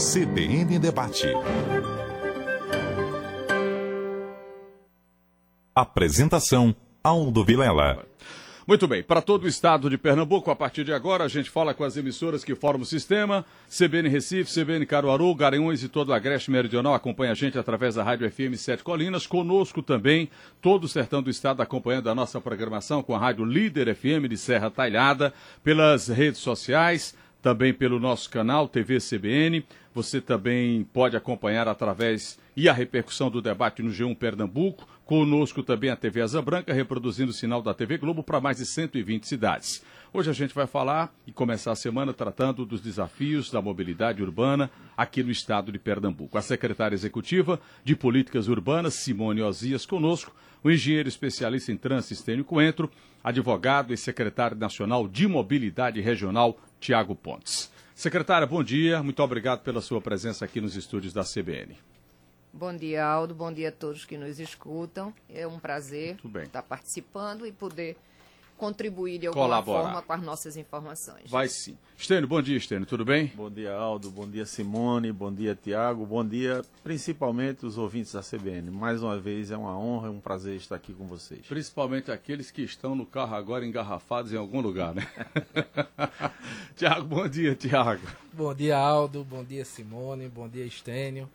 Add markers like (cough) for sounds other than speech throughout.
CBN Debate. Apresentação Aldo Vilela. Muito bem, para todo o estado de Pernambuco, a partir de agora, a gente fala com as emissoras que formam o sistema, CBN Recife, CBN Caruaru, Garanhuns e todo o Agreste Meridional acompanha a gente através da Rádio FM Sete Colinas, conosco também todo o sertão do estado acompanhando a nossa programação com a Rádio Líder FM de Serra Talhada, pelas redes sociais, também pelo nosso canal TV CBN. Você também pode acompanhar através e a repercussão do debate no G1 Pernambuco. Conosco também a TV Asa Branca, reproduzindo o sinal da TV Globo para mais de 120 cidades. Hoje a gente vai falar e começar a semana tratando dos desafios da mobilidade urbana aqui no estado de Pernambuco. A secretária executiva de Políticas Urbanas, Simone Ozias, conosco, o engenheiro especialista em trânsito, Estênio Coentro, advogado e secretário nacional de Mobilidade Regional, Tiago Pontes. Secretária, bom dia. Muito obrigado pela sua presença aqui nos estúdios da CBN. Bom dia, Aldo. Bom dia a todos que nos escutam. É um prazer estar participando e poder contribuir de alguma Colaborar. forma com as nossas informações. Vai sim. Estênio, bom dia, Estênio. Tudo bem? Bom dia, Aldo. Bom dia, Simone. Bom dia, Tiago. Bom dia, principalmente os ouvintes da CBN. Mais uma vez é uma honra e um prazer estar aqui com vocês. Principalmente aqueles que estão no carro agora engarrafados em algum lugar, né? (laughs) Tiago, bom dia, Tiago. Bom dia, Aldo. Bom dia, Simone. Bom dia, Estênio.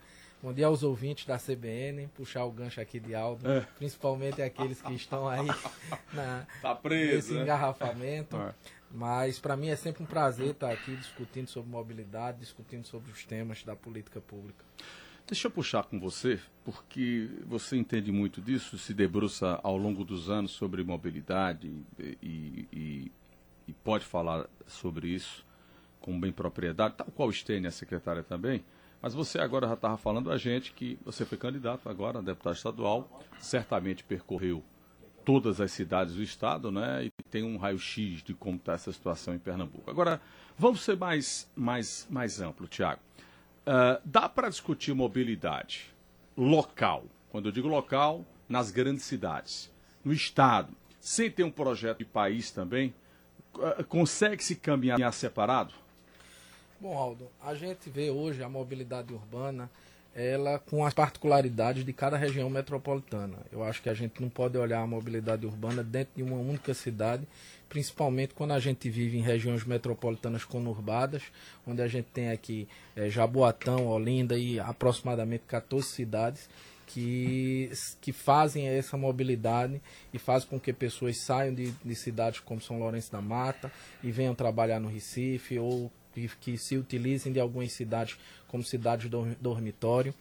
Bom dia aos ouvintes da CBN, puxar o gancho aqui de Aldo, É. principalmente aqueles que estão aí (laughs) na, Tá preso, nesse né? engarrafamento. É. Mas para mim é sempre um prazer estar aqui discutindo sobre mobilidade, discutindo sobre os temas da política pública. Deixa eu puxar com você, porque você entende muito disso, se debruça ao longo dos anos sobre mobilidade e, e- e pode falar sobre isso com bem propriedade, tal qual o Stênia, a secretária também. Mas você agora já estava falando a gente que você foi candidato agora a deputado estadual, certamente percorreu todas as cidades do estado, né? E tem um raio-x de como está essa situação em Pernambuco. Agora, vamos ser mais, mais, mais amplo, Tiago. Ah, dá para discutir mobilidade local, quando eu digo local, nas grandes cidades, no estado, sem ter um projeto de país também, Ah, consegue-se caminhar separado? Bom, Aldo, a gente vê hoje a mobilidade urbana, ela com as particularidades de cada região metropolitana. Eu acho que a gente não pode olhar a mobilidade urbana dentro de uma única cidade, principalmente quando a gente vive em regiões metropolitanas conurbadas, onde a gente tem aqui eh, Jaboatão, Olinda e aproximadamente 14 cidades que, que fazem essa mobilidade e fazem com que pessoas saiam de, de cidades como São Lourenço da Mata e venham trabalhar no Recife ou que, que se utilizem de algumas cidades como cidades dor- dormitório.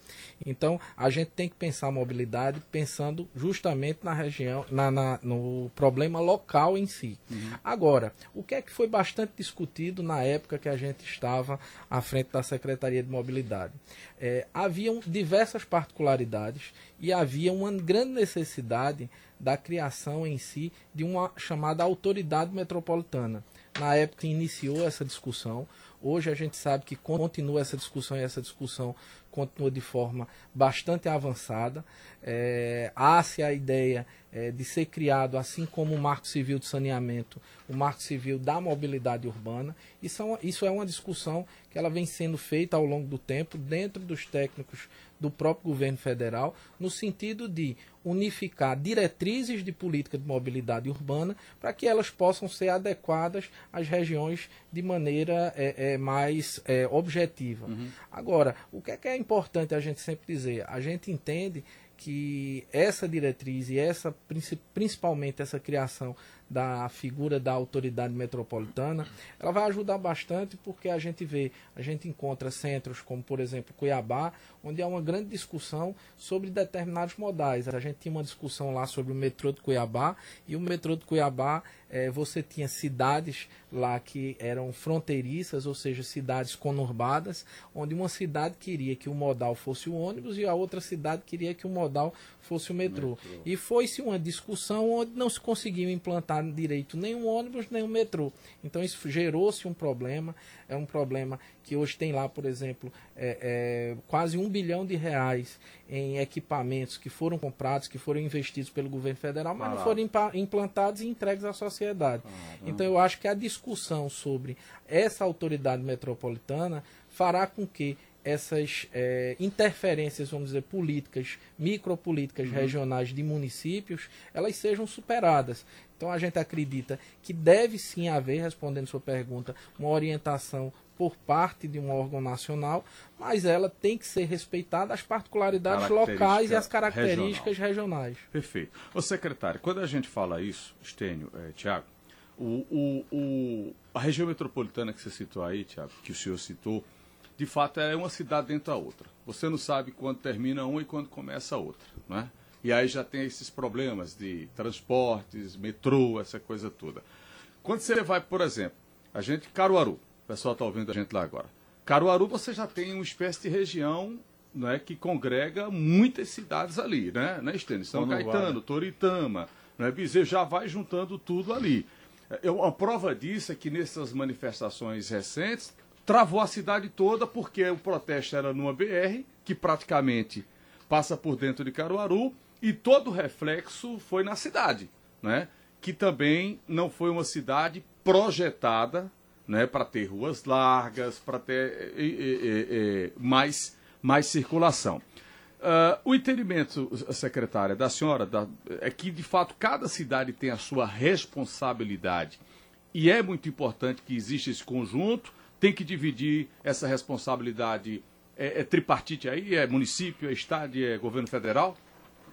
Então, a gente tem que pensar a mobilidade pensando justamente na região, na, na- no problema local em si. Agora, o que é que foi bastante discutido na época que a gente estava à frente da Secretaria de Mobilidade? É, haviam diversas particularidades e havia uma grande necessidade da criação em si de uma chamada autoridade metropolitana. Na época que iniciou essa discussão, hoje a gente sabe que continua essa discussão e essa discussão continua de forma bastante avançada. É, Há-se a ideia é, de ser criado, assim como o Marco Civil de Saneamento, o Marco Civil da Mobilidade Urbana. Isso é uma, isso é uma discussão que ela vem sendo feita ao longo do tempo dentro dos técnicos do próprio governo federal, no sentido de unificar diretrizes de política de mobilidade urbana para que elas possam ser adequadas às regiões de maneira é, é, mais é, objetiva. Agora, o que é, que é importante a gente sempre dizer? A gente entende que essa diretriz e essa princi- principalmente essa criação da figura da autoridade metropolitana, ela vai ajudar bastante porque a gente vê, a gente encontra centros como, por exemplo, Cuiabá, onde há uma grande discussão sobre determinados modais. A gente tinha uma discussão lá sobre o metrô de Cuiabá e o metrô de Cuiabá, eh, você tinha cidades lá que eram fronteiriças, ou seja, cidades conurbadas, onde uma cidade queria que o modal fosse o ônibus e a outra cidade queria que o modal fosse o metrô. E foi-se uma discussão onde não se conseguiu implantar direito nem um ônibus nem um metrô. Então isso gerou-se um problema, é um problema que hoje tem lá, por exemplo, é, é, quase um bilhão de reais em equipamentos que foram comprados, que foram investidos pelo governo federal, mas não foram implantados e entregues à sociedade. Então eu acho que a discussão sobre essa autoridade metropolitana fará com que essas é, interferências, vamos dizer, políticas, micropolíticas uhum. regionais de municípios, elas sejam superadas. Então a gente acredita que deve sim haver, respondendo sua pergunta, uma orientação por parte de um órgão nacional, mas ela tem que ser respeitada as particularidades locais e as características regional. regionais. Perfeito. Ô secretário, quando a gente fala isso, Estênio, é, Tiago, o, o, o, a região metropolitana que você citou aí, Tiago, que o senhor citou, de fato é uma cidade dentro da outra. Você não sabe quando termina uma e quando começa a outra, não é? E aí já tem esses problemas de transportes, metrô, essa coisa toda. Quando você vai, por exemplo, a gente, Caruaru, o pessoal está ouvindo a gente lá agora. Caruaru você já tem uma espécie de região é que congrega muitas cidades ali, né? né Estênio? São Caetano, Toritama, né? Bezerro, já vai juntando tudo ali. Eu, a prova disso é que nessas manifestações recentes travou a cidade toda porque o protesto era numa BR, que praticamente passa por dentro de Caruaru, e todo o reflexo foi na cidade, né? que também não foi uma cidade projetada né, para ter ruas largas, para ter mais, mais circulação. Uh, o entendimento, secretária, da senhora da, é que, de fato, cada cidade tem a sua responsabilidade. E é muito importante que exista esse conjunto, tem que dividir essa responsabilidade. É, é tripartite aí? É município, é estado, é governo federal?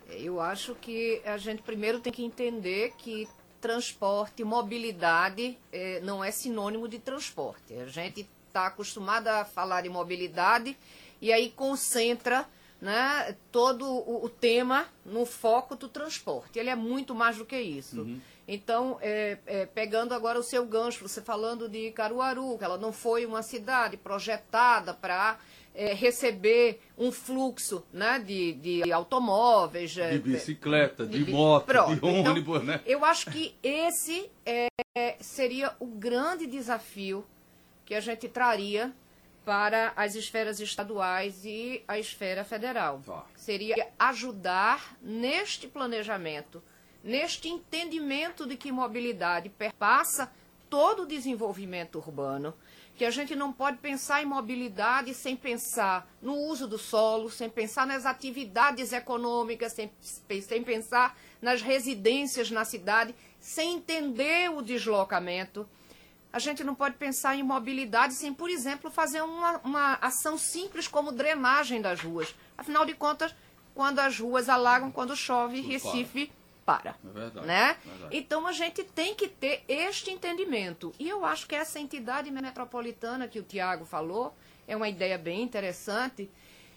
Eu acho que a gente primeiro tem que entender que transporte, mobilidade é, não é sinônimo de transporte. A gente está acostumado a falar de mobilidade e aí concentra né, todo o, o, tema no foco do transporte. Ele é muito mais do que isso. Uhum. Então, é, é, pegando agora o seu gancho, você falando de Caruaru, que ela não foi uma cidade projetada para é, receber um fluxo né, de, de automóveis. De bicicleta, de, de moto, pronto. de então, ônibus, então, né? Eu acho que esse é, seria o grande desafio que a gente traria para as esferas estaduais e a esfera federal. Seria ajudar neste planejamento, neste entendimento de que mobilidade perpassa todo o desenvolvimento urbano, que a gente não pode pensar em mobilidade sem pensar no uso do solo, sem pensar nas atividades econômicas, sem, sem pensar nas residências na cidade, sem entender o deslocamento. A gente não pode pensar em mobilidade sem, por exemplo, fazer uma, uma ação simples como drenagem das ruas. Afinal de contas, quando as ruas alagam, quando chove, Recife para. É verdade, né? É verdade. Então a gente tem que ter este entendimento. E eu acho que essa entidade metropolitana que o Tiago falou é uma ideia bem interessante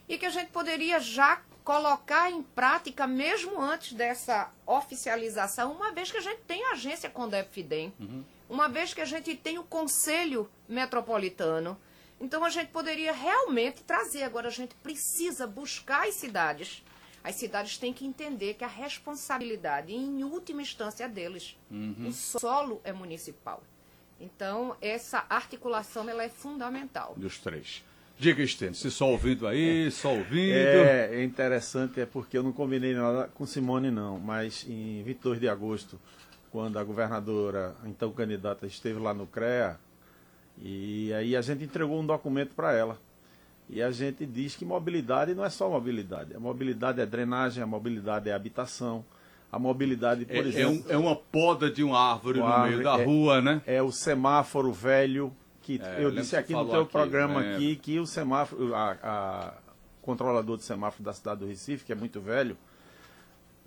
e que a gente poderia já colocar em prática mesmo antes dessa oficialização, uma vez que a gente tem a agência Condep Fidem. Uhum uma vez que a gente tem o Conselho Metropolitano. Então a gente poderia realmente trazer. Agora a gente precisa buscar as cidades. As cidades têm que entender que a responsabilidade, em última instância, é deles. Uhum. O solo é municipal. Então, essa articulação ela é fundamental. Dos três. Diga, Estênio, se só ouvindo aí, só ouvindo. É, é interessante, é porque eu não combinei nada com Simone, não, mas em 22 de agosto quando a governadora, então candidata, esteve lá no CREA, e aí a gente entregou um documento para ela. E a gente diz que mobilidade não é só mobilidade. A mobilidade é drenagem, a mobilidade é habitação, a mobilidade, por é, exemplo. É, um, é, uma poda de uma árvore uma no árvore, meio da é, rua, né? É o semáforo velho, que é, eu disse aqui no teu aqui, programa né? aqui que o semáforo, a, a controlador de semáforo da cidade do Recife, que é muito velho,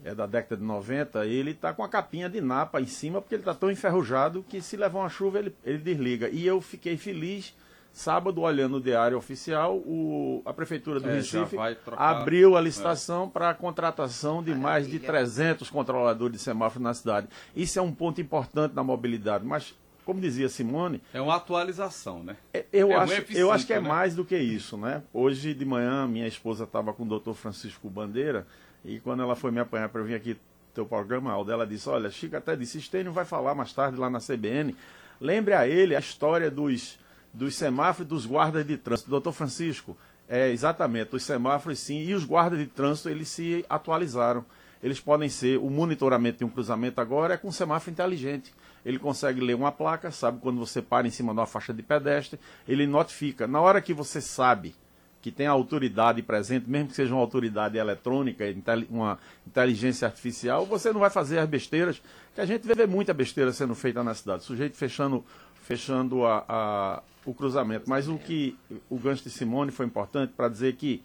é da década de 90, ele está com a capinha de napa em cima, porque ele está tão enferrujado que se levar uma chuva ele, ele desliga. E eu fiquei feliz, sábado, olhando o diário oficial, o, a Prefeitura do é, Recife abriu a licitação é. para a contratação de Maravilha. mais de 300 controladores de semáforo na cidade. Isso é um ponto importante na mobilidade, mas como dizia Simone. É uma atualização, né? É, eu, é acho, eu acho que é né? mais do que isso, né? Hoje de manhã, minha esposa estava com o doutor Francisco Bandeira e quando ela foi me apanhar para vir aqui teu programa, Aldo, ela disse, olha, Chico até disse, Estênio vai falar mais tarde lá na CBN. Lembre a ele a história dos, dos semáforos e dos guardas de trânsito. Doutor Francisco, é, exatamente, os semáforos sim, e os guardas de trânsito, eles se atualizaram. Eles podem ser, o monitoramento de um cruzamento agora é com um semáforo inteligente. Ele consegue ler uma placa, sabe quando você para em cima de uma faixa de pedestre, ele notifica. Na hora que você sabe que tem autoridade presente, mesmo que seja uma autoridade eletrônica, uma inteligência artificial, você não vai fazer as besteiras, que a gente vê muita besteira sendo feita na cidade, sujeito fechando, fechando a, a, o cruzamento. Mas o que o gancho de Simone foi importante para dizer que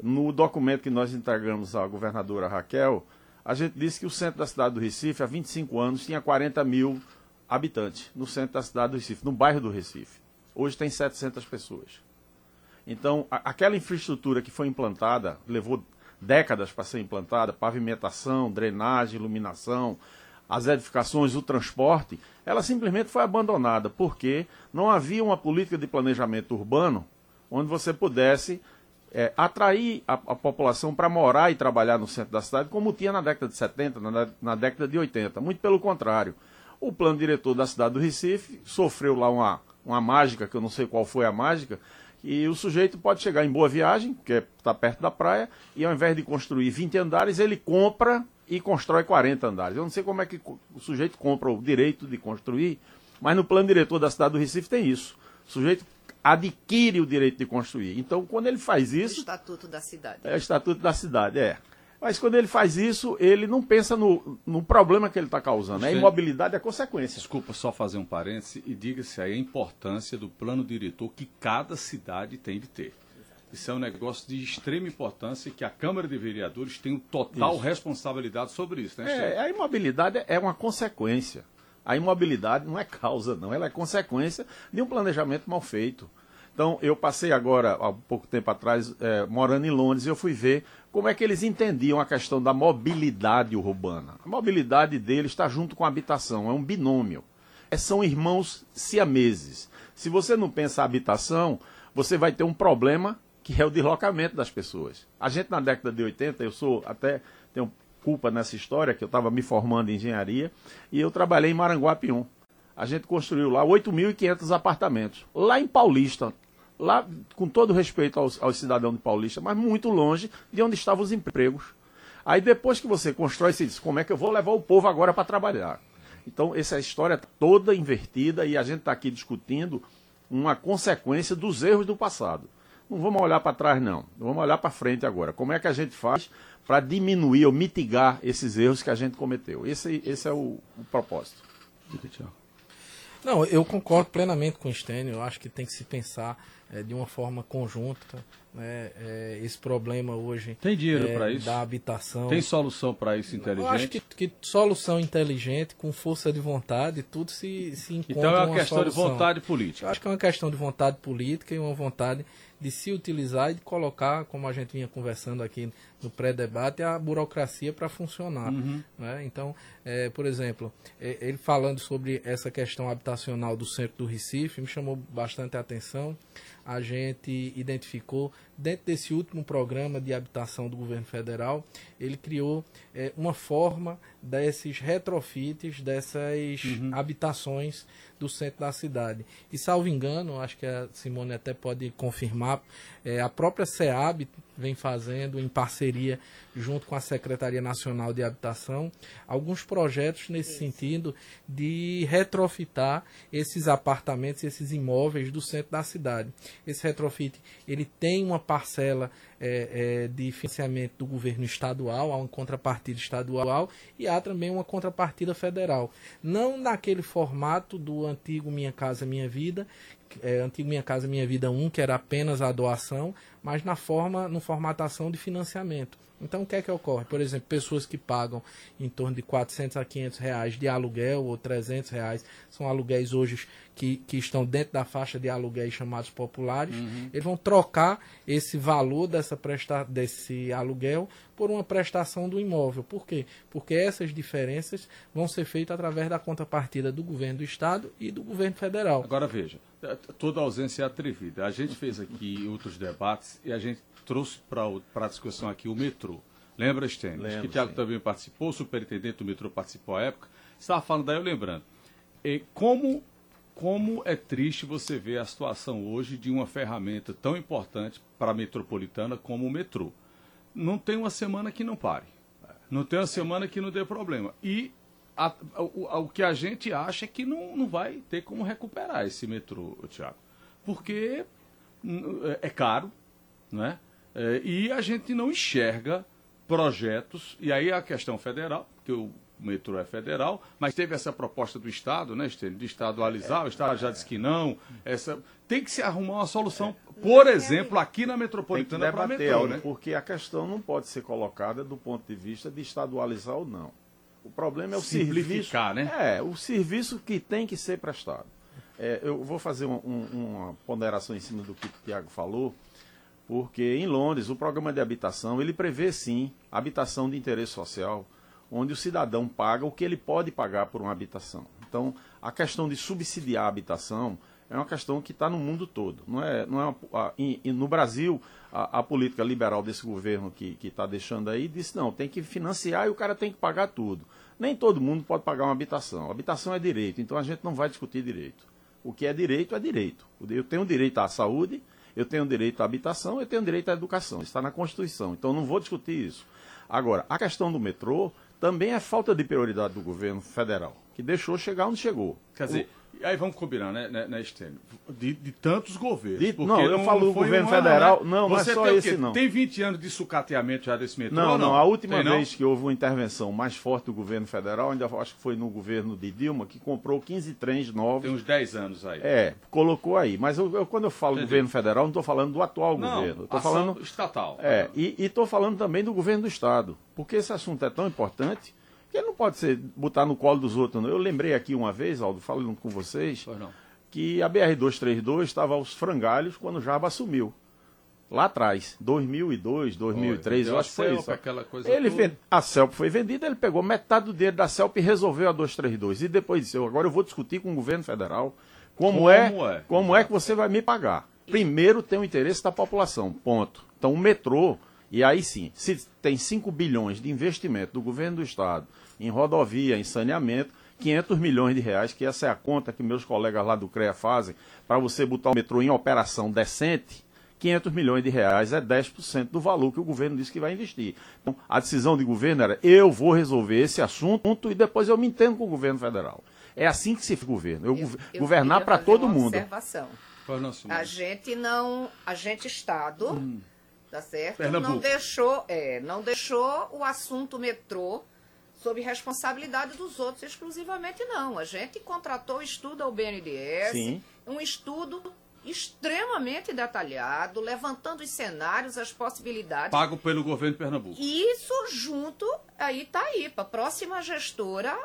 no documento que nós entregamos à governadora Raquel, a gente disse que o centro da cidade do Recife, há 25 anos, tinha 40 mil habitantes no centro da cidade do Recife, no bairro do Recife. Hoje tem 700 pessoas. Então, a, aquela infraestrutura que foi implantada, levou décadas para ser implantada, pavimentação, drenagem, iluminação, as edificações, o transporte, ela simplesmente foi abandonada, porque não havia uma política de planejamento urbano onde você pudesse é, atrair a, a população para morar e trabalhar no centro da cidade, como tinha na década de 70, na, na década de 80. Muito pelo contrário. O plano diretor da cidade do Recife sofreu lá uma, uma mágica, que eu não sei qual foi a mágica, e o sujeito pode chegar em Boa Viagem, que está é, perto da praia, e ao invés de construir 20 andares, ele compra e constrói 40 andares. Eu não sei como é que o sujeito compra o direito de construir, mas no plano diretor da cidade do Recife tem isso. O sujeito adquire o direito de construir. Então, quando ele faz isso. O estatuto da cidade. É o estatuto da cidade, é. Mas quando ele faz isso, ele não pensa no, no problema que ele está causando. Né? A imobilidade é consequência. Desculpa só fazer um parêntese e diga-se aí a importância do plano diretor que cada cidade tem de ter. Isso é um negócio de extrema importância que a Câmara de Vereadores tem total isso. responsabilidade sobre isso, né, é, A imobilidade é uma consequência. A imobilidade não é causa, não. Ela é consequência de um planejamento mal feito. Então, eu passei agora, há pouco tempo atrás, é, morando em Londres, e eu fui ver como é que eles entendiam a questão da mobilidade urbana. A mobilidade deles está junto com a habitação, é um binômio. É, são irmãos siameses. Se você não pensa a habitação, você vai ter um problema que é o deslocamento das pessoas. A gente na década de 80, eu sou até tenho culpa nessa história, que eu estava me formando em engenharia, e eu trabalhei em Maranguapium. A gente construiu lá 8.500 apartamentos. Lá em Paulista, lá, com todo respeito aos, aos cidadãos de Paulista, mas muito longe de onde estavam os empregos. Aí depois que você constrói, você diz, como é que eu vou levar o povo agora para trabalhar? Então, essa história toda invertida e a gente está aqui discutindo uma consequência dos erros do passado. Não vamos olhar para trás, não. Vamos olhar para frente agora. Como é que a gente faz para diminuir ou mitigar esses erros que a gente cometeu? Esse, esse é o, o propósito. Não, eu concordo plenamente com o Stênio. Eu acho que tem que se pensar é, de uma forma conjunta. Né, é, esse problema hoje tem dinheiro é, para isso da habitação tem solução para isso inteligente eu acho que, que, solução inteligente com força de vontade tudo se, se encontra então é uma, questão solução. de vontade política eu acho que é uma questão de vontade política e uma vontade de se utilizar e de colocar, como a gente vinha conversando aqui no pré-debate, a burocracia para funcionar. Uhum. Né? Então, é, por exemplo, é, ele falando sobre essa questão habitacional do centro do Recife, me chamou bastante a atenção. A gente identificou, dentro desse último programa de habitação do governo federal, ele criou é, uma forma desses retrofits, dessas uhum. habitações do centro da cidade. E salvo engano, acho que a Simone até pode confirmar, é, a própria SEAB vem fazendo em parceria junto com a Secretaria Nacional de Habitação alguns projetos nesse Isso. sentido de retrofitar esses apartamentos, esses imóveis do centro da cidade. Esse retrofit ele tem uma parcela é, é, de financiamento do governo estadual, há uma contrapartida estadual e há também uma contrapartida federal. Não naquele formato do antigo Minha Casa Minha Vida, é, antigo Minha Casa Minha Vida 1, que era apenas a doação, mas na forma, no formatação de financiamento. Então, o que é que ocorre? Por exemplo, pessoas que pagam em torno de 400 a 500 reais de aluguel ou 300 reais, são aluguéis hoje que, que estão dentro da faixa de aluguéis chamados populares, uhum. eles vão trocar esse valor dessa presta, desse aluguel por uma prestação do imóvel. Por quê? Porque essas diferenças vão ser feitas através da contrapartida do governo do Estado e do governo federal. Agora veja, toda ausência é atrevida. A gente fez aqui outros debates e a gente trouxe para a discussão aqui o metrô. Lembra, Stênio? Acho que o Tiago também participou, o superintendente do metrô participou à época. Estava falando daí, eu lembrando. E como, como é triste você ver a situação hoje de uma ferramenta tão importante para a metropolitana como o metrô. Não tem uma semana que não pare. Não tem uma semana que não dê problema. E a, a, o, o, que a gente acha é que não, não vai ter como recuperar esse metrô, Tiago. Porque é caro, né? É, e a gente não enxerga projetos, e aí a questão federal, que o metrô é federal, mas teve essa proposta do Estado, né, Estênio, de estadualizar, o Estado já disse que não, essa, tem que se arrumar uma solução, por exemplo, aqui na metropolitana para metrô, né? Porque a questão não pode ser colocada do ponto de vista de estadualizar ou não. O problema é o Simplificar, serviço, né? É, o serviço que tem que ser prestado. É, eu vou fazer um, um, uma ponderação em cima do que o Tiago falou porque em Londres o programa de habitação ele prevê sim habitação de interesse social, onde o cidadão paga o que ele pode pagar por uma habitação. Então a questão de subsidiar a habitação é uma questão que está no mundo todo. Não é, não é uma, a, no Brasil a, a, política liberal desse governo que está deixando aí disse não tem que financiar e o cara tem que pagar tudo. Nem todo mundo pode pagar uma habitação. Habitação é direito, então a gente não vai discutir direito. O que é direito é direito. Eu tenho direito à saúde eu tenho direito à habitação, eu tenho direito à educação. Está na Constituição. Então não vou discutir isso. Agora, a questão do metrô também é falta de prioridade do governo federal, que deixou chegar onde chegou. Quer dizer, aí vamos combinar, né, né, né Estênio? De, de, tantos governos. De, não, eu falo do governo federal. Né? Não, não é só esse, não. Tem 20 anos de sucateamento já desse metrô? Não, não. não? A última tem, vez que houve uma intervenção mais forte do governo federal, ainda acho que foi no governo de Dilma, que comprou 15 trens novos. Tem uns 10 anos aí. É, colocou aí. Mas eu, eu quando eu falo Entendi. governo federal, não estou falando do atual não, governo. Estou falando. Estatal. É, e estou falando também do governo do Estado. Porque esse assunto é tão importante que ele não pode ser botar no colo dos outros. Não. Eu lembrei aqui uma vez, Aldo, falando com vocês. Que a BR-232 estava aos frangalhos quando o Jaba assumiu. Lá atrás, 2002, 2003, eu acho que foi isso. Ele vend... A CELP foi vendida, ele pegou metade do dinheiro da CELP e resolveu a 232. E depois disse, agora eu vou discutir com o governo federal como, como é, é, como é que você vai me pagar. Primeiro tem o interesse da população, ponto. Então o metrô, e aí sim, se tem 5 bilhões de investimento do governo do estado em rodovia, em saneamento, 500 milhões de reais, que essa é a conta que meus colegas lá do CREA fazem, para você botar o metrô em operação decente, 500 milhões de reais é 10% do valor que o governo disse que vai investir. Então, a decisão de governo era, eu vou resolver esse assunto e depois eu me entendo com o governo federal. É assim que se faz governo. Eu, eu, eu governar para todo mundo. Observação. A gente não, a gente Estado, hum. Tá certo? Pernambuco. Não deixou, é, não deixou o assunto metrô sob responsabilidade dos outros exclusivamente, não. A gente contratou estudo ao BNDES, Sim. um estudo extremamente detalhado, levantando os cenários, as possibilidades. Pago pelo governo de Pernambuco. Isso junto, aí tá aí, para próxima gestora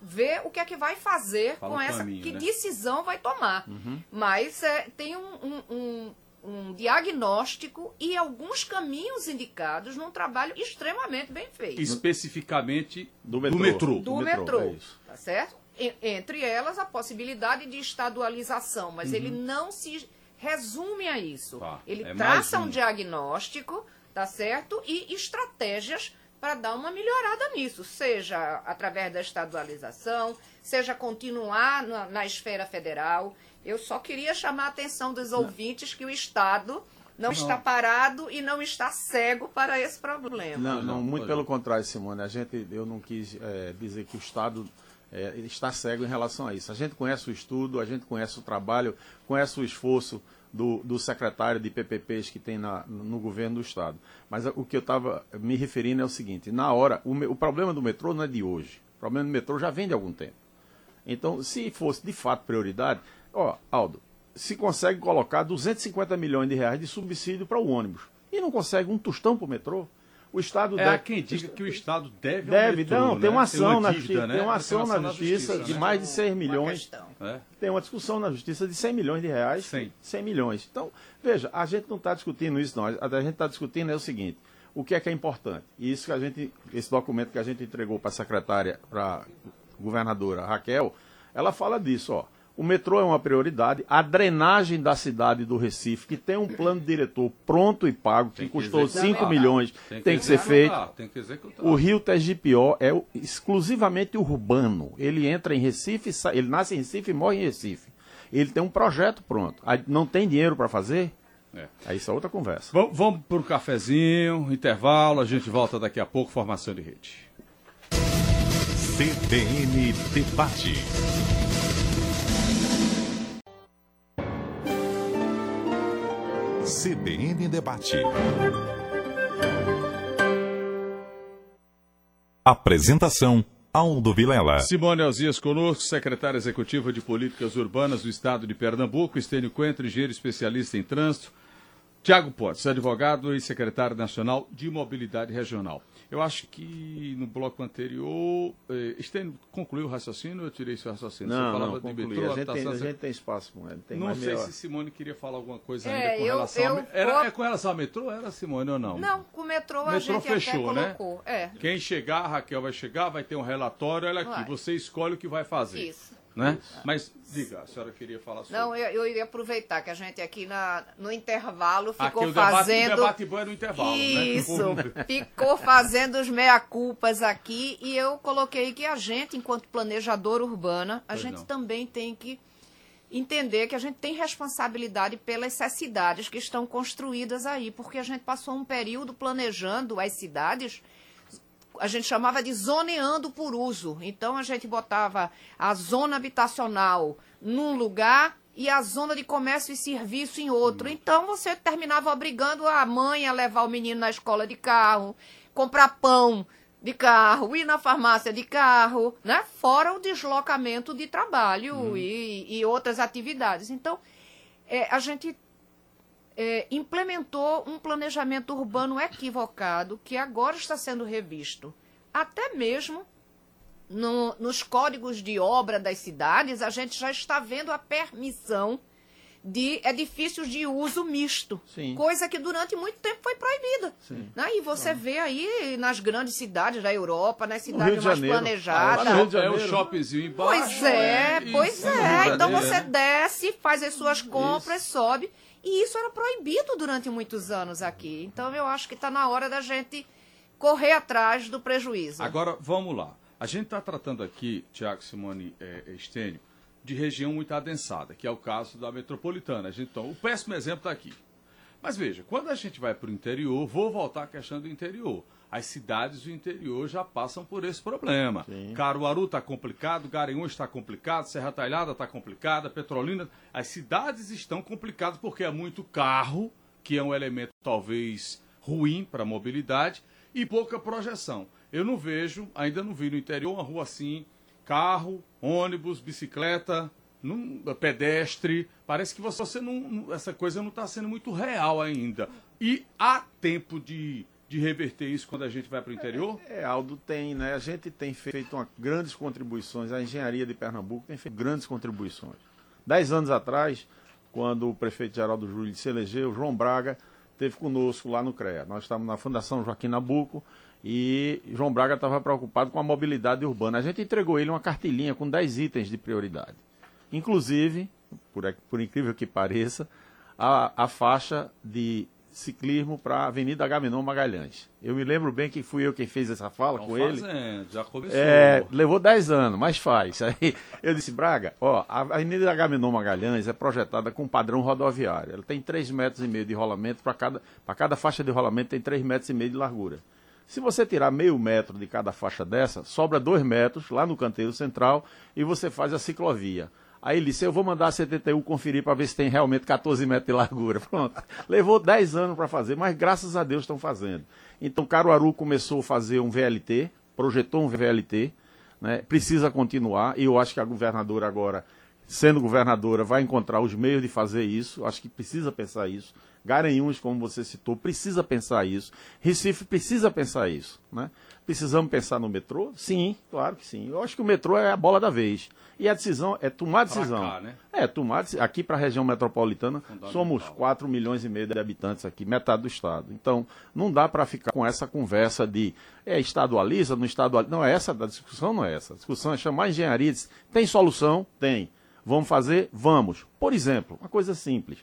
ver o que é que vai fazer Fala com essa, mim, que né? decisão vai tomar. Uhum. Mas é, tem um, um, um um diagnóstico e alguns caminhos indicados num trabalho extremamente bem feito. Especificamente do metrô. Do metrô. Do, do metrô, metrô é tá certo? Entre elas, a possibilidade de estadualização, mas uhum. ele não se resume a isso. Tá. Ele é traça um. um diagnóstico, tá certo? E estratégias para dar uma melhorada nisso, seja através da estadualização, seja continuar na, na esfera federal. Eu só queria chamar a atenção dos ouvintes que o Estado não, não, está parado e não está cego para esse problema. Não, não muito pelo contrário, Simone. A gente, eu não quis é, dizer que o Estado é, está cego em relação a isso. A gente conhece o estudo, a gente conhece o trabalho, conhece o esforço do, do secretário de PPPs que tem na, no governo do Estado. Mas o que eu estava me referindo é o seguinte: na hora, o, o problema do metrô não é de hoje. O problema do metrô já vem de algum tempo. Então, se fosse de fato prioridade, Ó, Aldo, se consegue colocar 250 milhões de reais de subsídio para o ônibus e não consegue um tostão para o metrô, o Estado é deve... quem diga que o Estado deve Deve, metrô, não, né? tem uma ação, tem na, né? tem uma ação, na, justiça, justiça de né? mais de 100 milhões. É? Tem uma discussão na justiça de 100 milhões de reais. 100, 100 milhões. Então, veja, a gente não está discutindo isso, não. A gente está discutindo é o seguinte, o que é que é importante? E isso que a gente, esse documento que a gente entregou para a secretária, para a governadora Raquel, ela fala disso, ó. O metrô é uma prioridade. A drenagem da cidade do Recife, que tem um plano diretor pronto e pago, que, que custou 5 milhões, tem que, tem que ser feito. Tem que o Rio Tegipió é exclusivamente urbano. Ele entra em Recife, ele nasce em Recife e morre em Recife. Ele tem um projeto pronto. Não tem dinheiro para fazer? É. Aí isso é outra conversa. Vamos, vamos para o cafezinho, intervalo, a gente volta daqui a pouco, formação de rede. CBN Debate. CBN Debate. Apresentação Aldo Vilela. Simone Alzias conosco, secretária executiva de Políticas Urbanas do Estado de Pernambuco, Estênio Coentro, engenheiro especialista em trânsito, Tiago Potts, advogado e secretário nacional de Mobilidade Regional. Eu acho que no bloco anterior, eh, Estênio concluiu o raciocínio eu tirei seu raciocínio? Não, Você falava não, concluí. Metrô, a, gente tem, a gente tem espaço com ele. Tem não sei se Simone queria falar alguma coisa é, ainda com eu, relação eu, ao... Era, é com relação ao metrô? Era Simone ou não? Não, com o metrô a metrô gente fechou, né? colocou. É. Quem chegar, a Raquel vai chegar, vai ter um relatório, olha aqui, vai. você escolhe o que vai fazer. Isso. Né? Mas, diga, a senhora queria falar sobre... Não, eu, eu iria aproveitar que a gente aqui na, no intervalo ficou aqui, o fazendo... o debate bom é no intervalo, Isso, né? (laughs) ficou fazendo os meia-culpas aqui e eu coloquei que a gente, enquanto planejador urbana, a pois gente não. também tem que entender que a gente tem responsabilidade pelas cidades que estão construídas aí, porque a gente passou um período planejando as cidades a gente chamava de zoneando por uso. Então a gente botava a zona habitacional num lugar e a zona de comércio e serviço em outro. Hum. Então você terminava obrigando a mãe a levar o menino na escola de carro, comprar pão de carro, ir na farmácia de carro, né? Fora o deslocamento de trabalho hum. e, e, outras atividades. Então, é, a gente é, implementou um planejamento urbano equivocado que agora está sendo revisto. Até mesmo no, nos códigos de obra das cidades, a gente já está vendo a permissão de edifícios de uso misto, Sim. coisa que durante muito tempo foi proibida. Né? E você vê aí nas grandes cidades da Europa, nas cidades mais planejadas. Ah, é o shoppingzinho embaixo. Pois é, é pois é. Então você desce, faz as suas compras, isso. sobe. E isso era proibido durante muitos anos aqui. Então eu acho que está na hora da gente correr atrás do prejuízo. Agora, vamos lá. A gente está tratando aqui, Tiago Simone é, Estênio, de região muito adensada, que é o caso da metropolitana. Então, o péssimo exemplo está aqui. Mas veja, quando a gente vai para o interior, vou voltar à questão do interior as cidades do interior já passam por esse problema. Sim. Caruaru está complicado, Garanhuns está complicado, Serra Talhada está complicada, Petrolina. As cidades estão complicadas porque é muito carro, que é um elemento talvez ruim para a mobilidade, e pouca projeção. Eu não vejo, ainda não vi no interior uma rua assim, carro, ônibus, bicicleta, num, pedestre. Parece que você não. Essa coisa não está sendo muito real ainda. E há tempo de de reverter isso quando a gente vai para o interior? É, Aldo, tem, né? A gente tem feito uma, grandes contribuições, a engenharia de Pernambuco tem feito grandes contribuições. Dez anos atrás, quando o prefeito Geraldo Júlio se elegeu, João Braga esteve conosco lá no CREA. Nós estávamos na Fundação Joaquim Nabuco e João Braga estava preocupado com a mobilidade urbana. A gente entregou ele uma cartilinha com 10 itens de prioridade. Inclusive, por, por incrível que pareça, a, a faixa de ciclismo para a Avenida Agamenon Magalhães. Eu me lembro bem que fui eu quem fez essa fala Não com fazendo, ele. Já começou. É, levou 10 anos, mas faz. (laughs) Aí eu disse, Braga, ó, a Avenida Agamenon Magalhães é projetada com padrão rodoviário. Ela tem 3 metros e meio de rolamento, para cada, cada faixa de rolamento tem 3 metros e meio de largura. Se você tirar meio metro de cada faixa dessa, sobra 2 metros lá no canteiro central e você faz a ciclovia. Aí ele disse, eu vou mandar a 71 conferir para ver se tem realmente 14 metros de largura. (laughs) Pronto. Levou 10 anos para fazer, mas graças a Deus estão fazendo. Então Caruaru começou a fazer um VLT, projetou um VLT, né? precisa continuar, e eu acho que a governadora agora, sendo governadora, vai encontrar os meios de fazer isso, acho que precisa pensar isso. Garanhuns, como você citou, precisa pensar isso. Recife precisa pensar isso. Né? Precisamos pensar no metrô? Sim, claro que sim. Eu acho que o metrô é a bola da vez. E a decisão é tomar decisão. Cá, né? É, tomar aqui para a região metropolitana somos 4 milhões e meio de habitantes aqui, metade do estado. Então, não dá para ficar com essa conversa de é estadualiza, não estadualiza. Não é essa, a discussão não é essa. A discussão é chamar a engenharia e dizer, tem solução? Tem. Vamos fazer? Vamos. Por exemplo, uma coisa simples.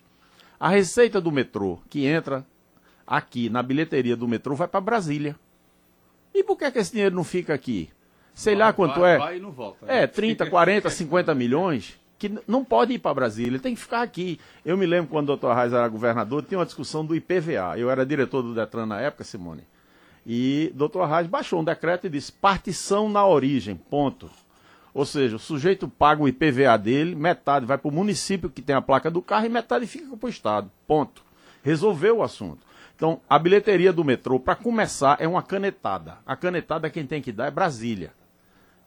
A receita do metrô que entra aqui na bilheteria do metrô vai para Brasília. E por que, que esse dinheiro não fica aqui? Sei vai, lá quanto vai, é. Vai e não volta, né? É, 30, 40, 50 milhões que não pode ir para Brasília, tem que ficar aqui. Eu me lembro quando o doutor Arraes era governador, tinha uma discussão do IPVA. Eu era diretor do Detran na época, Simone. E o doutor Arraes baixou um decreto e disse: partição na origem, ponto. Ou seja, o sujeito paga o IPVA dele, metade vai para o município que tem a placa do carro e metade fica para o Estado. Ponto. resolveu o assunto. Então, a bilheteria do metrô, para começar, é uma canetada. A canetada quem tem que dar é Brasília.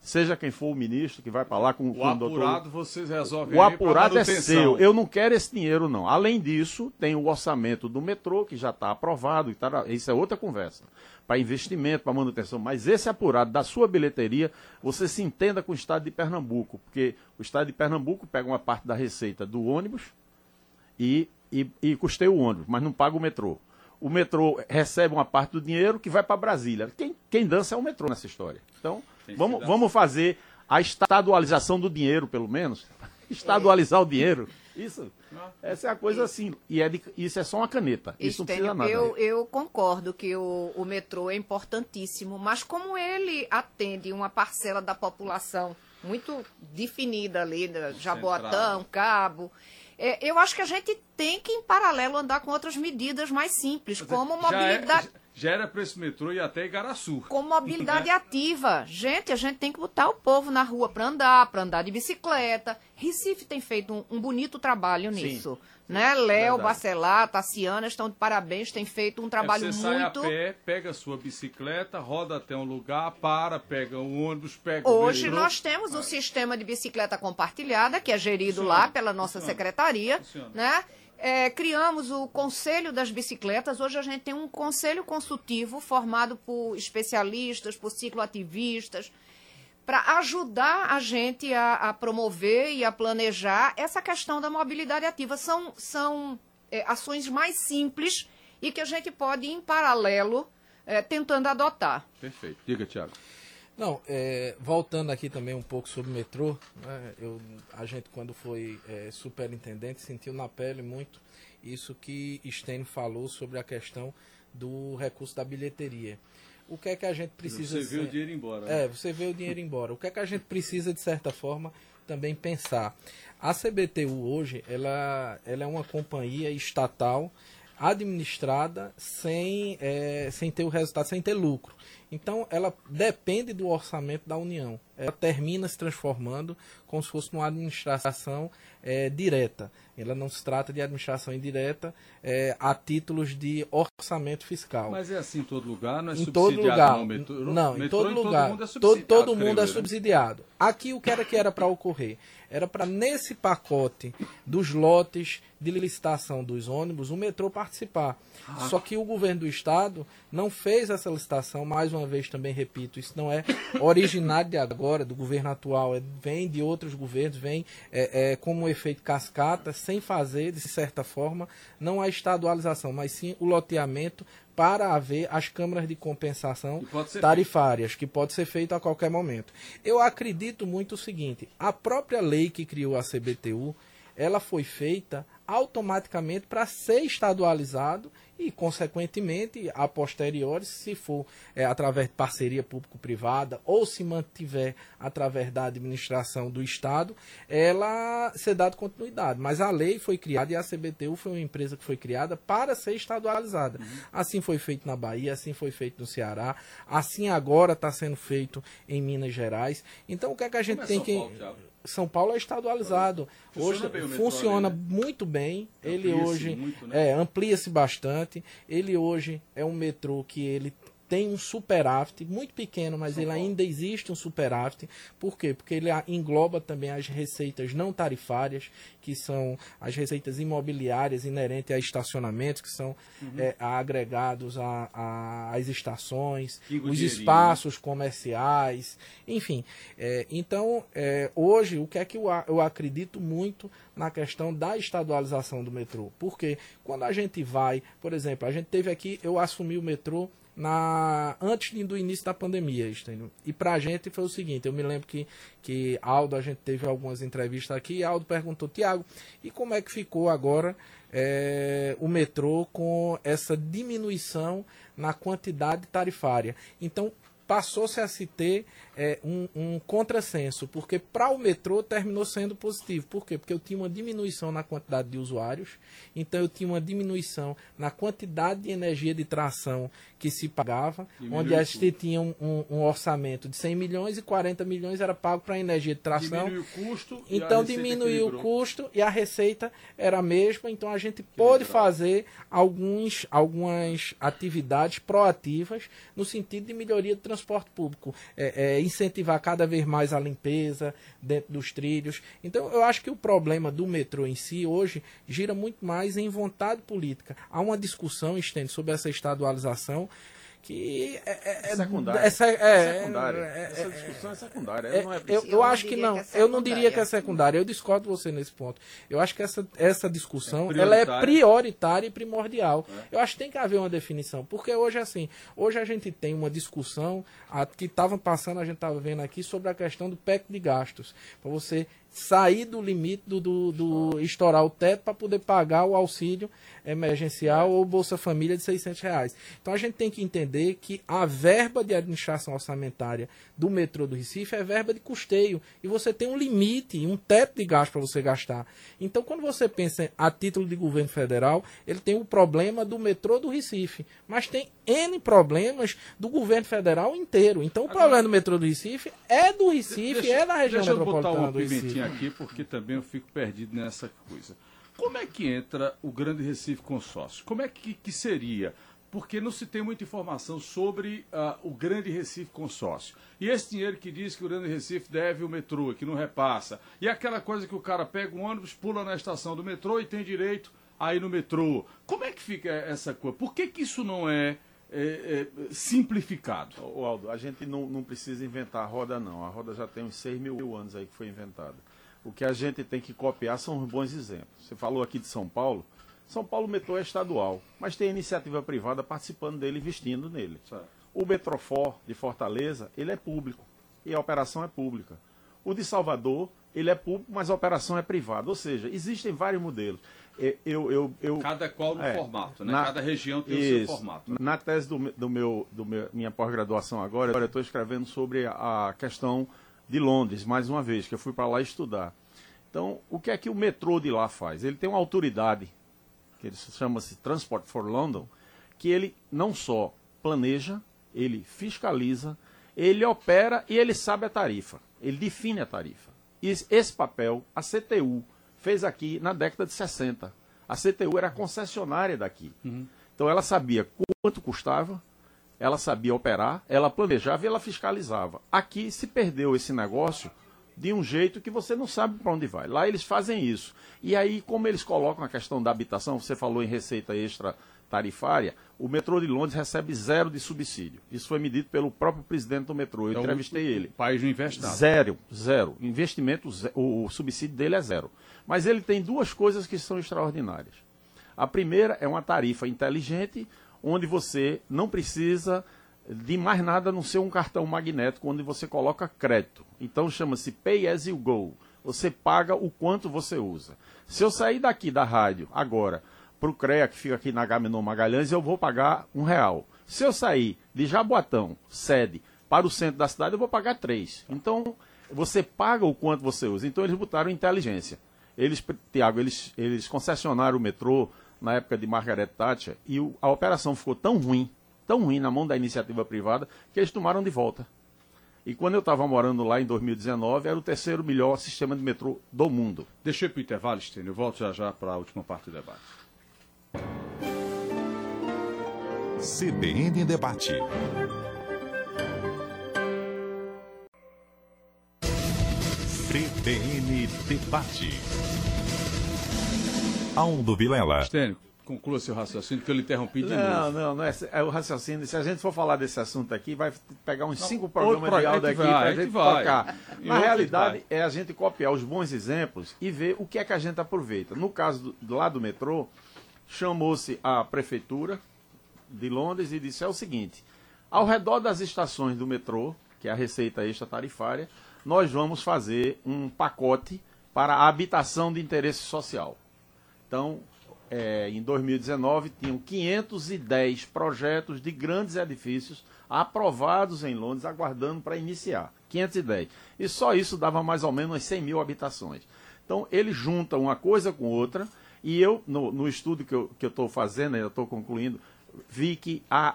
Seja quem for o ministro que vai para lá com, o com o apurado vocês resolvem. O apurado é seu. Eu não quero esse dinheiro não. Além disso, tem o orçamento do metrô que já está aprovado. Tá, isso é outra conversa. Para investimento, para manutenção. Mas esse apurado da sua bilheteria, você se entenda com o estado de Pernambuco, porque o estado de Pernambuco pega uma parte da receita do ônibus e, e, e custeia o ônibus, mas não paga o metrô o metrô recebe uma parte do dinheiro que vai para Brasília. Quem, quem dança é o metrô nessa história. Então, vamos, vamos fazer a estadualização do dinheiro, pelo menos. (laughs) Estadualizar o dinheiro. Isso. Essa é a coisa assim. E é de, isso é só uma caneta. Isso não precisa nada. Eu, eu concordo que o, o metrô é importantíssimo, mas como ele atende uma parcela da população muito definida ali, Jaboatão, Cabo é, eu acho que a gente tem que, em paralelo, andar com outras medidas mais simples, Mas como mobilidade. Já, era para esse metrô e até Igaraçu. Como mobilidade ativa. Gente, a gente tem que botar o povo na rua para andar, para andar de bicicleta. Recife tem feito um, um bonito trabalho nisso. Sim. Né? Léo, Bacelar, Tassiana estão de parabéns, têm feito um trabalho é, você muito. Sai a pé, pega a sua bicicleta, roda até um lugar, para, pega um ônibus, pega Hoje nós temos o um sistema de bicicleta compartilhada, que é gerido Funciona. lá pela nossa Funciona. secretaria. Funciona. Né? É, criamos o Conselho das Bicicletas. Hoje a gente tem um conselho consultivo formado por especialistas, por cicloativistas, para ajudar a gente a, a, promover e a planejar essa questão da mobilidade ativa. São, são é, ações mais simples e que a gente pode, em paralelo, é, tentando adotar. Perfeito. Diga, Tiago. Não, é, voltando aqui também um pouco sobre o metrô, né, eu, a gente quando foi é, superintendente sentiu na pele muito isso que Stênio falou sobre a questão do recurso da bilheteria o que é que a gente precisa... Você vê o dinheiro embora. Né? É, você vê o dinheiro embora. O que é que a gente precisa, de certa forma, também pensar? A CBTU hoje, ela, ela é uma companhia estatal administrada sem, é, sem ter o resultado, sem ter lucro. Então, ela depende do orçamento da União. Ela termina se transformando como se fosse uma administração é, direta. Ela não se trata de administração indireta é, a títulos de orçamento fiscal. Mas é assim em todo lugar, não é em subsidiado todo lugar. não, metrô, não metrô, em todo lugar. Todo mundo é subsidiado. Todo, todo mundo é subsidiado. Aqui o que era que era para ocorrer? Era para nesse pacote dos lotes de licitação dos ônibus o metrô participar. Ah. Só que o governo do estado não fez essa licitação, mais uma vez também repito, isso não é originário de agora, do governo atual, é, vem de outros governos, vem é, é, como um efeito cascata, sem fazer, de certa forma, não a estadualização, mas sim o loteamento para haver as câmaras de compensação tarifárias, feito. que pode ser feito a qualquer momento. Eu acredito muito o seguinte: a própria lei que criou a CBTU, ela foi feita automaticamente para ser estadualizado e, consequentemente, a posteriori, se for é, através de parceria público-privada ou se mantiver através da administração do Estado, ela ser dada continuidade. Mas a lei foi criada e a CBTU foi uma empresa que foi criada para ser estadualizada. Uhum. Assim foi feito na Bahia, assim foi feito no Ceará, assim agora está sendo feito em Minas Gerais. Então, o que é que a gente tem é que. Paulo, são Paulo é estadualizado. Funciona hoje funciona ali, né? muito bem. Ele hoje né? é, amplia-se bastante. Ele hoje é um metrô que ele tem um superávit, muito pequeno, mas São ele ainda existe um superávit. Por quê? Porque ele engloba também as receitas não tarifárias, que são as receitas imobiliárias inerentes a estacionamentos, que são uhum. é, agregados às estações, os espaços comerciais, enfim. É, então, é, hoje, o que é que eu, eu acredito muito na questão da estadualização do metrô? Porque quando a gente vai, por exemplo, a gente teve aqui, eu assumi o metrô na antes do início da pandemia, entendeu? E pra gente foi o seguinte, eu me lembro que, que Aldo, a gente teve algumas entrevistas aqui, e Aldo perguntou, Tiago, e como é que ficou agora é, o metrô com essa diminuição na quantidade tarifária? Então, passou-se a se ter é, um, um contrassenso, porque para o metrô terminou sendo positivo. Por quê? Porque eu tinha uma diminuição na quantidade de usuários, então eu tinha uma diminuição na quantidade de energia de tração que se pagava, Diminuiu onde a gente tinha um, um, um, orçamento de 100 milhões e 40 milhões era pago para energia de tração. Diminuiu o custo. Então diminuiu o custo e a receita era a mesma, então a gente pôde fazer alguns, algumas atividades proativas no sentido de melhoria do transporte público. É, é, incentivar cada vez mais a limpeza dentro dos trilhos. Então, eu acho que o problema do metrô em si hoje gira muito mais em vontade política. Há uma discussão extensa sobre essa estadualização que é, é, é secundária. Essa, é, é, secundária. É, essa discussão é secundária. É, eu, eu, acho que não. eu não diria que é secundária. Eu discordo você nesse ponto. Eu acho que essa, essa discussão ela é prioritária e primordial. Eu acho que tem que haver uma definição. Porque hoje, assim, hoje a gente tem uma discussão a, que estava passando, a gente estava vendo aqui, sobre a questão do PEC de gastos. Para você sair do limite do, do, do estourar o teto para poder pagar o auxílio emergencial ou Bolsa Família de 600 reais. Então a gente tem que entender que a verba de administração orçamentária do metrô do Recife é verba de custeio e você tem um limite, um teto de gasto para você gastar. Então quando você pensa a título de governo federal, ele tem o problema do metrô do Recife, mas tem N problemas do governo federal inteiro. Então o problema do metrô do Recife é do Recife, deixa, é da região metropolitana do Recife. Aqui porque também eu fico perdido nessa coisa. Como é que entra o Grande Recife Consórcio? Como é que, que seria? Porque não se tem muita informação sobre uh, o Grande Recife Consórcio. E esse dinheiro que diz que o Grande Recife deve o metrô, que não repassa. E aquela coisa que o cara pega um ônibus, pula na estação do metrô e tem direito a ir no metrô. Como é que fica essa coisa? Por que, que isso não é, é, é simplificado? O Aldo, a gente não, não precisa inventar a roda, não. A roda já tem uns 6 mil anos aí que foi inventada. O que a gente tem que copiar são os bons exemplos. Você falou aqui de São Paulo. São Paulo metrô é estadual, mas tem iniciativa privada participando dele, investindo nele. Certo. O Metrofor de Fortaleza, ele é público e a operação é pública. O de Salvador, ele é público, mas a operação é privada. Ou seja, existem vários modelos. Eu, eu, eu, Cada qual no é, formato, né? Na, Cada região tem isso, o seu formato. Né? Na tese do, do meu, do meu, minha pós-graduação agora, eu estou escrevendo sobre a questão de Londres, mais uma vez, que eu fui para lá estudar. Então, o que é que o metrô de lá faz? Ele tem uma autoridade, que ele chama-se Transport for London, que ele não só planeja, ele fiscaliza, ele opera e ele sabe a tarifa. Ele define a tarifa. E esse papel a CTU fez aqui na década de 60. A CTU era a concessionária daqui. Uhum. Então ela sabia quanto custava, ela sabia operar, ela planejava e ela fiscalizava. Aqui se perdeu esse negócio de um jeito que você não sabe para onde vai. Lá eles fazem isso. E aí, como eles colocam a questão da habitação, você falou em receita extra tarifária, o metrô de Londres recebe zero de subsídio. Isso foi medido pelo próprio presidente do metrô. Eu então, entrevistei ele. O país não investe nada. Zero, zero. Investimento, zero. o subsídio dele é zero. Mas ele tem duas coisas que são extraordinárias. A primeira é uma tarifa inteligente, onde você não precisa de mais nada a não ser um cartão magnético onde você coloca crédito. Então chama-se Pay as you go. Você paga o quanto você usa. Se eu sair daqui da rádio agora para o CREA, que fica aqui na Gamenon Magalhães, eu vou pagar um real. Se eu sair de Jaboatão, sede, para o centro da cidade, eu vou pagar três. Então, você paga o quanto você usa. Então, eles botaram inteligência. Eles, Tiago, eles, eles concessionaram o metrô na época de Margaret Thatcher e o, a operação ficou tão ruim, tão ruim na mão da iniciativa privada, que eles tomaram de volta. E quando eu estava morando lá em 2019, era o terceiro melhor sistema de metrô do mundo. Ir para o intervalo, Stênio. Eu volto já já para a última parte do debate. CBN Debate. CBN Debate. Aldo Vilela. Stênio, conclua seu raciocínio, que eu lhe interrompi de não, novo. Não, não, não é, é, o raciocínio. Se a gente for falar desse assunto aqui, vai pegar uns não, cinco programas de áudio aqui para a gente tocar. Na realidade, é a gente copiar os bons exemplos e ver o que é que a gente aproveita. No caso do, lá do metrô, chamou-se a prefeitura de Londres e disse é o seguinte: ao redor das estações do metrô, que é a receita extra tarifária, nós vamos fazer um pacote para a habitação de interesse social. Então, é, em 2019 tinham 510 projetos de grandes edifícios aprovados em Londres, aguardando para iniciar. 510. E só isso dava mais ou menos 100 mil habitações. Então, ele junta uma coisa com outra, e eu, no, no estudo que eu estou fazendo, eu estou concluindo, vi que a,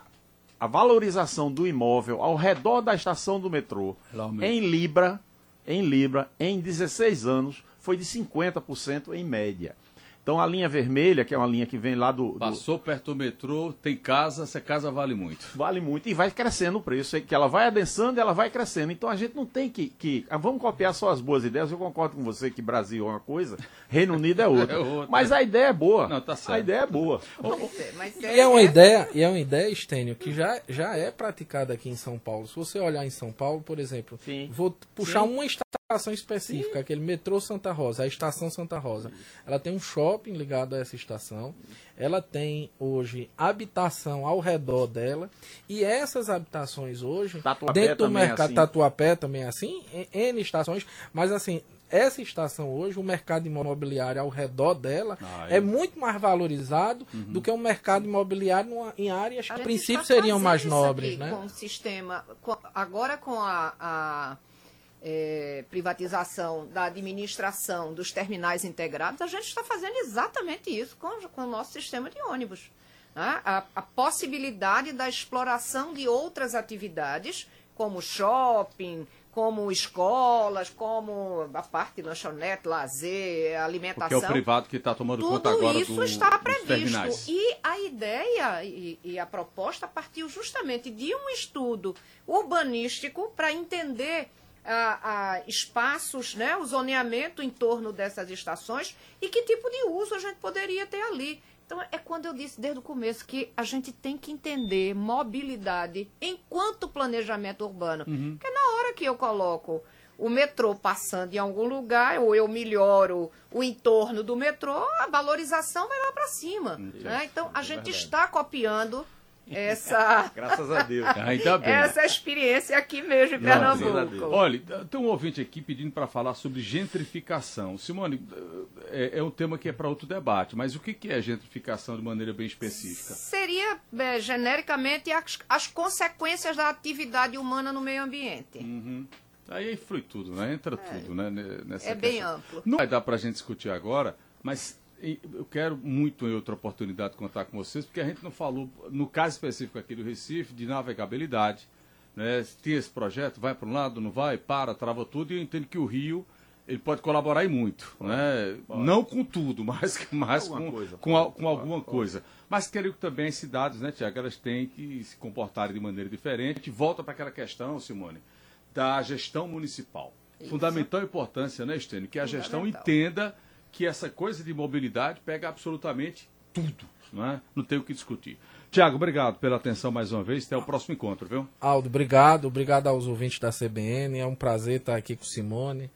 a valorização do imóvel ao redor da estação do metrô, em Libra, em Libra, em 16 anos, foi de 50% em média. Então a linha vermelha, que é uma linha que vem lá do. Passou do... perto do metrô, tem casa, essa casa vale muito. Vale muito e vai crescendo o preço, que ela vai adensando e ela vai crescendo. Então a gente não tem que, que. Ah, vamos copiar só as boas ideias. Eu concordo com você que Brasil é uma coisa, Reino Unido é outra. (laughs) é outra. Mas a ideia é boa. Não, tá certo. A ideia é boa. Mas é, e é uma ideia, e é uma ideia, Estênio, que já, já é praticada aqui em São Paulo. Se você olhar em São Paulo, por exemplo, Sim. vou puxar Sim. uma estação específica, Sim. aquele metrô Santa Rosa, a estação Santa Rosa. Ela tem um shopping ligado a essa estação. Ela tem hoje habitação ao redor dela. E essas habitações hoje, Tatuapé dentro do mercado, assim. Tatuapé também é assim, N estações, mas assim, essa estação hoje, o mercado imobiliário ao redor dela ah, é. é muito mais valorizado uhum. do que um mercado imobiliário numa, em áreas que a, princípio seriam mais nobres. Né? Com o sistema, com, agora com a, a é, privatização da administração dos terminais integrados, a gente está fazendo exatamente isso com, com o nosso sistema de ônibus. Né? A, a possibilidade da exploração de outras atividades, como shopping, como escolas, como a parte lanchonete, lazer, alimentação. Porque é o privado que está tomando conta agora Tudo isso está previsto. E a ideia e, e, a proposta partiu justamente de um estudo urbanístico para entender a, a espaços, né, o zoneamento em torno dessas estações e que tipo de uso a gente poderia ter ali. Então, é quando eu disse desde o começo que a gente tem que entender mobilidade enquanto planejamento urbano. Uhum. Porque na hora que eu coloco o metrô passando em algum lugar, ou eu melhoro o entorno do metrô, a valorização vai lá para cima. Né? Então, a é gente está copiando essa (laughs) graças a Deus ainda bem. essa experiência aqui mesmo em Pernambuco olha tem um ouvinte aqui pedindo para falar sobre gentrificação Simone é, é um tema que é para outro debate mas o que, que é gentrificação de maneira bem específica seria é, genericamente as, as, consequências da atividade humana no meio ambiente uhum. aí flui tudo né entra é. tudo né nessa é questão. bem amplo não vai dar para a gente discutir agora mas eu quero muito em outra oportunidade contar com vocês, porque a gente não falou, no caso específico aqui do Recife, de navegabilidade. Né? Tem esse projeto, vai para um lado, não vai, para, trava tudo, e eu entendo que o Rio ele pode colaborar e muito. Pode, né? Pode. Não com tudo, (laughs) mas, mas com, coisa, com, a, com alguma coisa. Mas quero que também as cidades, né, Tiago, elas têm que se comportarem de maneira diferente. Volta para aquela questão, Simone, da gestão municipal. Isso. Fundamental importância, né, Estênio? Que a gestão entenda que essa coisa de mobilidade pega absolutamente tudo. Não, é? não tem o que discutir. Tiago, obrigado pela atenção mais uma vez. Até o próximo encontro, viu? Aldo, obrigado. Obrigado aos ouvintes da CBN. É um prazer estar aqui com Simone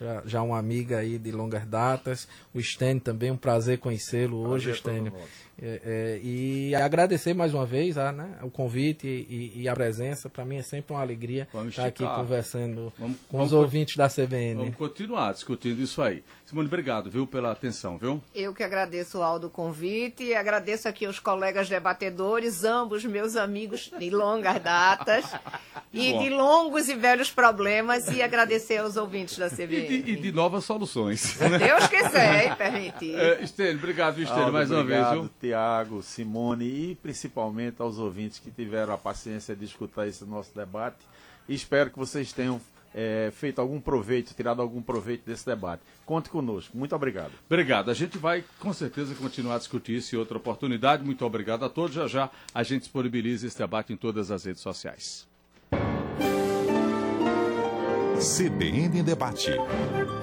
já, já uma amiga aí de longas datas. O Stênio também, um prazer conhecê-lo hoje, Stênio. É, é, e agradecer mais uma vez ah, né, o convite e, e a presença. Para mim é sempre uma alegria vamos estar aqui conversando vamos, com vamos, os ouvintes da CBN. Vamos continuar discutindo isso aí. Simone, obrigado, viu, pela atenção, viu? Eu que agradeço, Aldo, o convite e agradeço aqui os colegas debatedores, ambos meus amigos de longas datas (laughs) e Bom. de longos e velhos problemas e agradecer aos ouvintes da CBN. E de, e de novas soluções. Deus quiser, permitir. É, Estênio, obrigado, Estênio, mais uma obrigado, vez, viu? Tiago, Simone e principalmente aos ouvintes que tiveram a paciência de escutar esse nosso debate. E espero que vocês tenham é, feito algum proveito, tirado algum proveito desse debate. Conte conosco. Muito obrigado. Obrigado. A gente vai com certeza continuar a discutir isso em outra oportunidade. Muito obrigado a todos. Já já a gente disponibiliza esse debate em todas as redes sociais. CBN Debate.